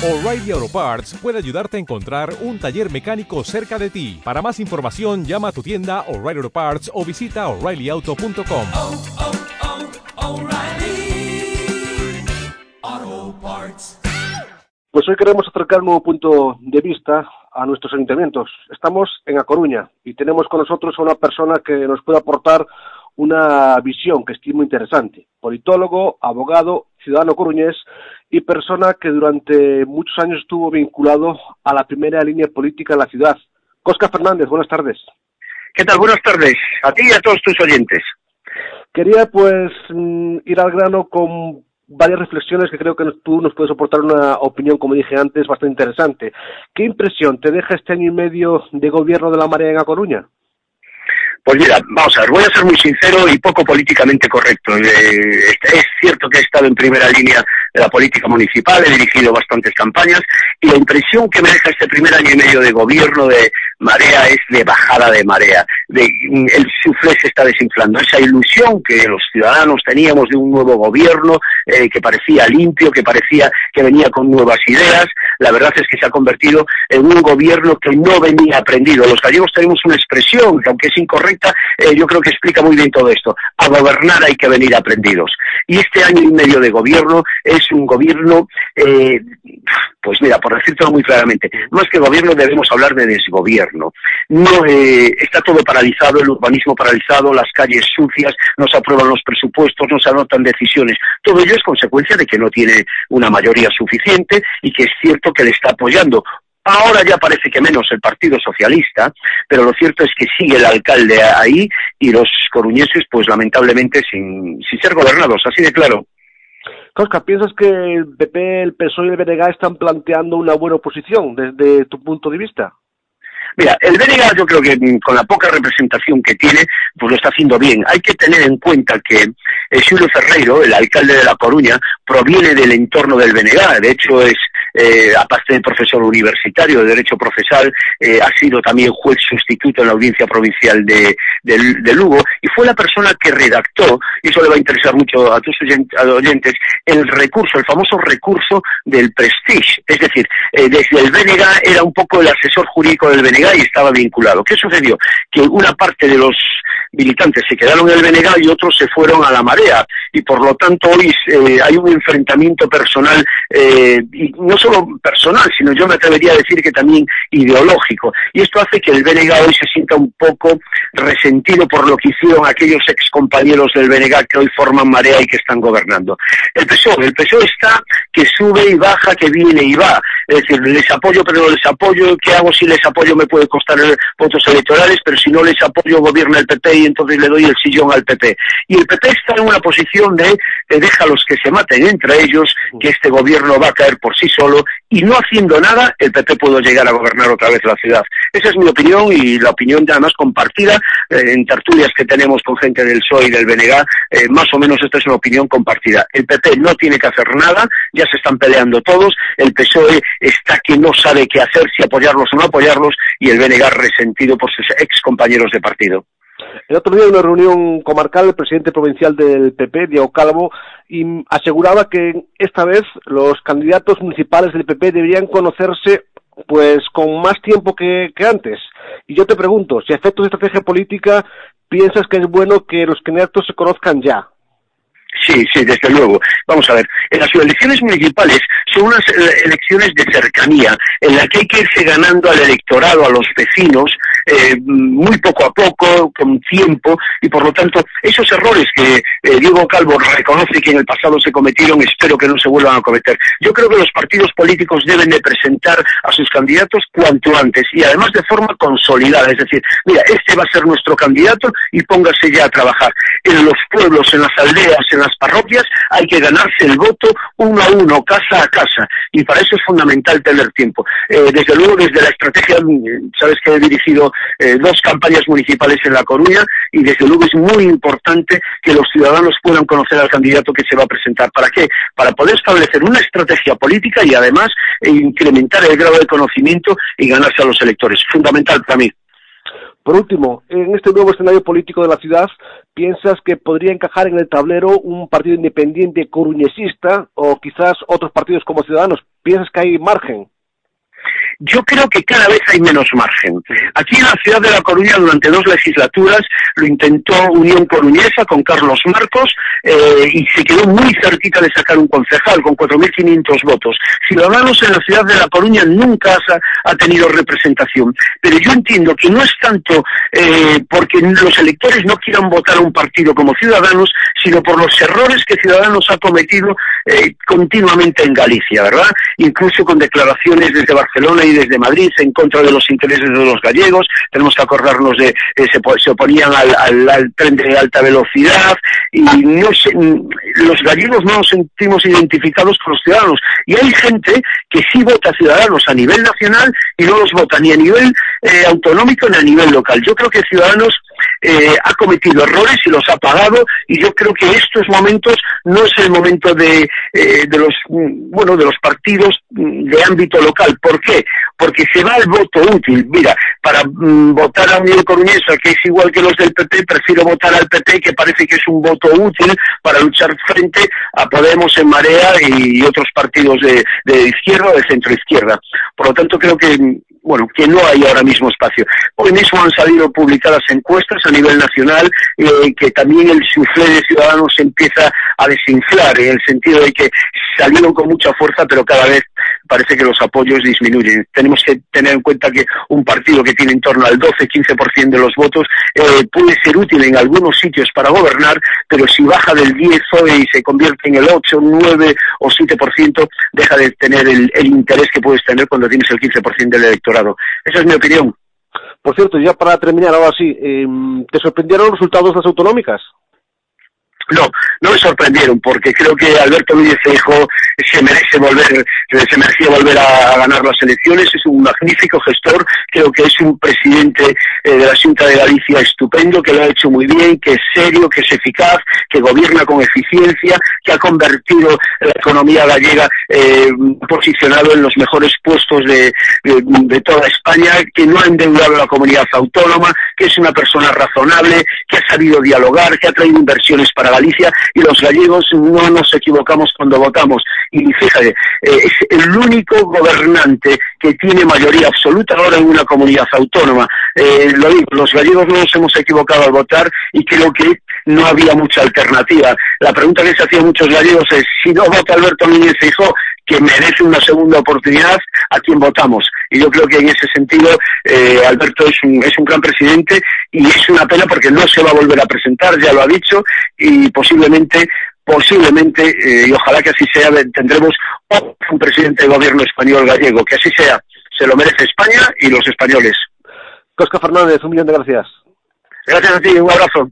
O'Reilly Auto Parts puede ayudarte a encontrar un taller mecánico cerca de ti. Para más información, llama a tu tienda O'Reilly Auto Parts o visita oreillyauto.com. oh, oh, Parts. Pues hoy queremos acercar un nuevo punto de vista a nuestros ayuntamientos. Estamos en A Coruña y tenemos con nosotros a una persona que nos puede aportar una visión que estimo interesante. Politólogo, abogado, ciudadano coruñés y persona que durante muchos años estuvo vinculado a la primera línea política de la ciudad. Cosca Fernández, buenas tardes. ¿Qué tal? Buenas tardes. A ti y a todos tus oyentes. Quería pues mm, ir al grano con varias reflexiones que creo que tú nos puedes aportar una opinión, como dije antes, bastante interesante. ¿Qué impresión te deja este año y medio de gobierno de la Marea en A Coruña? Pues mira, vamos a ver, voy a ser muy sincero y poco políticamente correcto. Eh, es cierto que he estado en primera línea de la política municipal, he dirigido bastantes campañas y la impresión que me deja este primer año y medio de gobierno de marea es de bajada de marea. De, el suflé se está desinflando. Esa ilusión que los ciudadanos teníamos de un nuevo gobierno eh, que parecía limpio, que parecía que venía con nuevas ideas, la verdad es que se ha convertido en un gobierno que no venía aprendido. Los gallegos tenemos una expresión que aunque es incorrecta, eh, yo creo que explica muy bien todo esto. A gobernar hay que venir aprendidos. Y este año y medio de gobierno es un gobierno, eh, pues mira, por decirlo muy claramente, más que gobierno debemos hablar de desgobierno. No eh, está todo paralizado, el urbanismo paralizado, las calles sucias, no se aprueban los presupuestos, no se anotan decisiones. Todo ello es consecuencia de que no tiene una mayoría suficiente y que es cierto que le está apoyando Ahora ya parece que menos el Partido Socialista, pero lo cierto es que sigue el alcalde ahí y los coruñeses, pues lamentablemente, sin, sin ser gobernados, así de claro. Cosca, ¿piensas que el PP, el PSOE y el BNG están planteando una buena oposición desde tu punto de vista? Mira, el BNG yo creo que mm, con la poca representación que tiene, pues lo está haciendo bien. Hay que tener en cuenta que eh, Ferreiro, el alcalde de La Coruña, proviene del entorno del BNG. De hecho, es eh, aparte de profesor universitario de Derecho Procesal, eh, ha sido también juez sustituto en la Audiencia Provincial de, de, Lugo y fue la persona que redactó, y eso le va a interesar mucho a tus oyentes, el recurso, el famoso recurso del Prestige. Es decir, eh, desde el BNG era un poco el asesor jurídico del Y estaba vinculado. ¿Qué sucedió? Que una parte de los militantes se quedaron en el BNG y otros se fueron a la marea y por lo tanto hoy eh, hay un enfrentamiento personal eh, y no solo personal, sino yo me atrevería a decir que también ideológico. Y esto hace que el BNG hoy se sienta un poco resentido por lo que hicieron aquellos ex compañeros del BNG que hoy forman marea y que están gobernando. El PSOE, el PSOE está que sube y baja, que viene y va. Es decir, les apoyo pero no les apoyo, ¿qué hago si les apoyo? Me puede costar votos electorales, pero si no les apoyo gobierna el PP y entonces le doy el sillón al PP. Y el PP está en una posición de, de deja a los que se maten entre ellos, que este gobierno va a caer por sí solo y no haciendo nada, el PP puede llegar a gobernar otra vez la ciudad. Esa es mi opinión y la opinión de, además compartida eh, en tertulias que tenemos con gente del PSOE y del BNG, eh, más o menos esta es una opinión compartida. El PP no tiene que hacer nada, ya se están peleando todos, el PSOE está que no sabe qué hacer, si apoyarlos o no apoyarlos, y el BNG resentido por sus ex compañeros de partido. El otro día en una reunión comarcal, el presidente provincial del PP, Diego Calvo, aseguraba que esta vez los candidatos municipales del PP deberían conocerse pues con más tiempo que, antes. Y yo te pregunto, si a efectos de estrategia política piensas que es bueno que los candidatos se conozcan ya. Sí, sí, desde luego. Vamos a ver, en las elecciones municipales son unas elecciones de cercanía, en la que hay que irse ganando al electorado, a los vecinos, eh, muy poco a poco, con tiempo, y por lo tanto, esos errores que eh, Diego Calvo reconoce que en el pasado se cometieron, espero que no se vuelvan a cometer. Yo creo que los partidos políticos deben de presentar a sus candidatos cuanto antes, y además de forma consolidada, es decir, mira, este va a ser nuestro candidato y póngase ya a trabajar. En los pueblos, en las aldeas, en las parroquias hay que ganarse el voto uno a uno, casa a casa, y para eso es fundamental tener tiempo. Eh, desde luego, desde la estrategia, sabes que he dirigido eh, dos campañas municipales en La Coruña, y desde luego es muy importante que los ciudadanos puedan conocer al candidato que se va a presentar. ¿Para qué? Para poder establecer una estrategia política y además eh, incrementar el grado de conocimiento y ganarse a los electores. Fundamental para mí. Por último, en este nuevo escenario político de la ciudad, ¿piensas que podría encajar en el tablero un partido independiente coruñesista o quizás otros partidos como Ciudadanos? ¿Piensas que hay margen? Yo creo que cada vez hay menos margen. Aquí en la ciudad de La Coruña durante dos legislaturas lo intentó Unión Coruñesa con Carlos Marcos eh, y se quedó muy cerquita de sacar un concejal con 4.500 votos. Ciudadanos en la ciudad de La Coruña nunca ha, ha tenido representación, pero yo entiendo que no es tanto eh, porque los electores no quieran votar a un partido como Ciudadanos, sino por los errores que Ciudadanos ha cometido eh, continuamente en Galicia, ¿verdad? Incluso con declaraciones desde Barcelona y desde Madrid en contra de los intereses de los gallegos. Tenemos que acordarnos de eh, se, oponían al, al, al, tren de alta velocidad y se, los gallegos no nos sentimos identificados con los ciudadanos. Y hay gente que sí vota ciudadanos a nivel nacional y no los vota ni a nivel eh, autonómico ni a nivel local. Creo que Ciudadanos eh, ha cometido errores y los ha pagado y yo creo que estos momentos no es el momento de, eh, de los bueno de los partidos de ámbito local. ¿Por qué? Porque se va el voto útil. Mira, para mm, votar a Unión Coruñesa, que es igual que los del PP, prefiero votar al PP, que parece que es un voto útil para luchar frente a Podemos en Marea y otros partidos de, de izquierda o de centro izquierda. Por lo tanto, creo que bueno, que no hay ahora mismo espacio. Hoy mismo han salido publicadas encuestas a nivel nacional eh, que también el suflé de Ciudadanos empieza a desinflar, en el sentido de que salieron con mucha fuerza, pero cada vez parece que los apoyos disminuyen. Tenemos que tener en cuenta que un partido que tiene en torno al 12-15% de los votos eh, puede ser útil en algunos sitios para gobernar, pero si baja del 10 y se convierte en el 8, 9 o 7%, deja de tener el, el interés que puedes tener cuando tienes el 15% del electorado. Esa es mi opinión. Por cierto, ya para terminar ahora sí, eh, ¿te sorprendieron los resultados de las autonómicas? No, no me sorprendieron porque creo que Alberto Núñez Feijóo se merece volver, se merecía volver a, ganar las elecciones, es un magnífico gestor, creo que es un presidente eh, de la Junta de Galicia estupendo, que lo ha hecho muy bien, que es serio, que es eficaz, que gobierna con eficiencia, que ha convertido la economía gallega eh, posicionado en los mejores puestos de, de, de toda España, que no ha endeudado a la comunidad autónoma, que es una persona razonable, que ha sabido dialogar, que ha traído inversiones para Galicia y los gallegos no nos equivocamos cuando votamos. Y fíjate, eh, es el único gobernante que tiene mayoría absoluta ahora en una comunidad autónoma. Eh, lo digo, los gallegos no nos hemos equivocado al votar y creo que no había mucha alternativa. La pregunta que se hacía muchos gallegos es, si no vota Alberto Núñez Feijóo, que merece una segunda oportunidad, ¿a quién votamos? Y yo creo que en ese sentido eh, Alberto es un, es un gran presidente y es una pena porque no se va a volver a presentar, ya lo ha dicho, y posiblemente posiblemente, eh, y ojalá que así sea, tendremos un presidente de gobierno español gallego, que así sea. Se lo merece España y los españoles. Cosca Fernández, un millón de gracias. Gracias a ti, un abrazo.